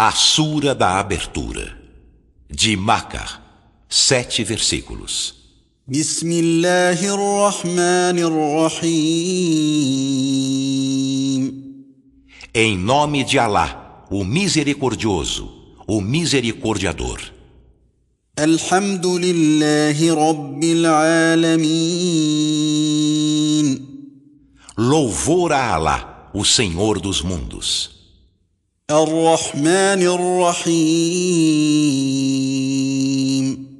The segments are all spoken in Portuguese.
A Sura da Abertura, de Makar, sete versículos. Em nome de Alá, o Misericordioso, o Misericordiador. Alhamdulillahi Rabbil Alameen. Louvor a Alá, o Senhor dos mundos. الرحمن الرحيم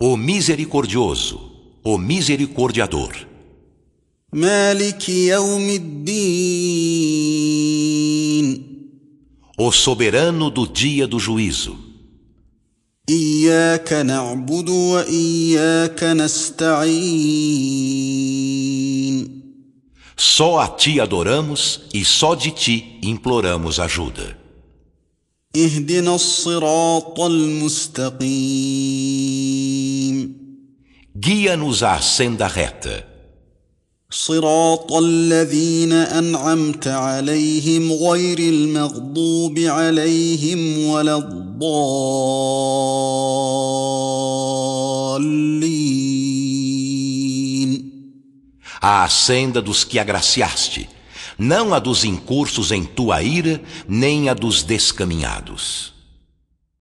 O Misericordioso, o Misericordiador. مالك يوم الدين O soberano do dia do juízo. اياك نعبد واياك نستعين Só a ti adoramos e só de ti imploramos ajuda. Guia-nos à senda reta. صراط الذين انعمت عليهم غير المغضوب عليهم ولا الضالين À senda dos que agraciaste, não a dos incursos em tua ira, nem a dos descaminhados.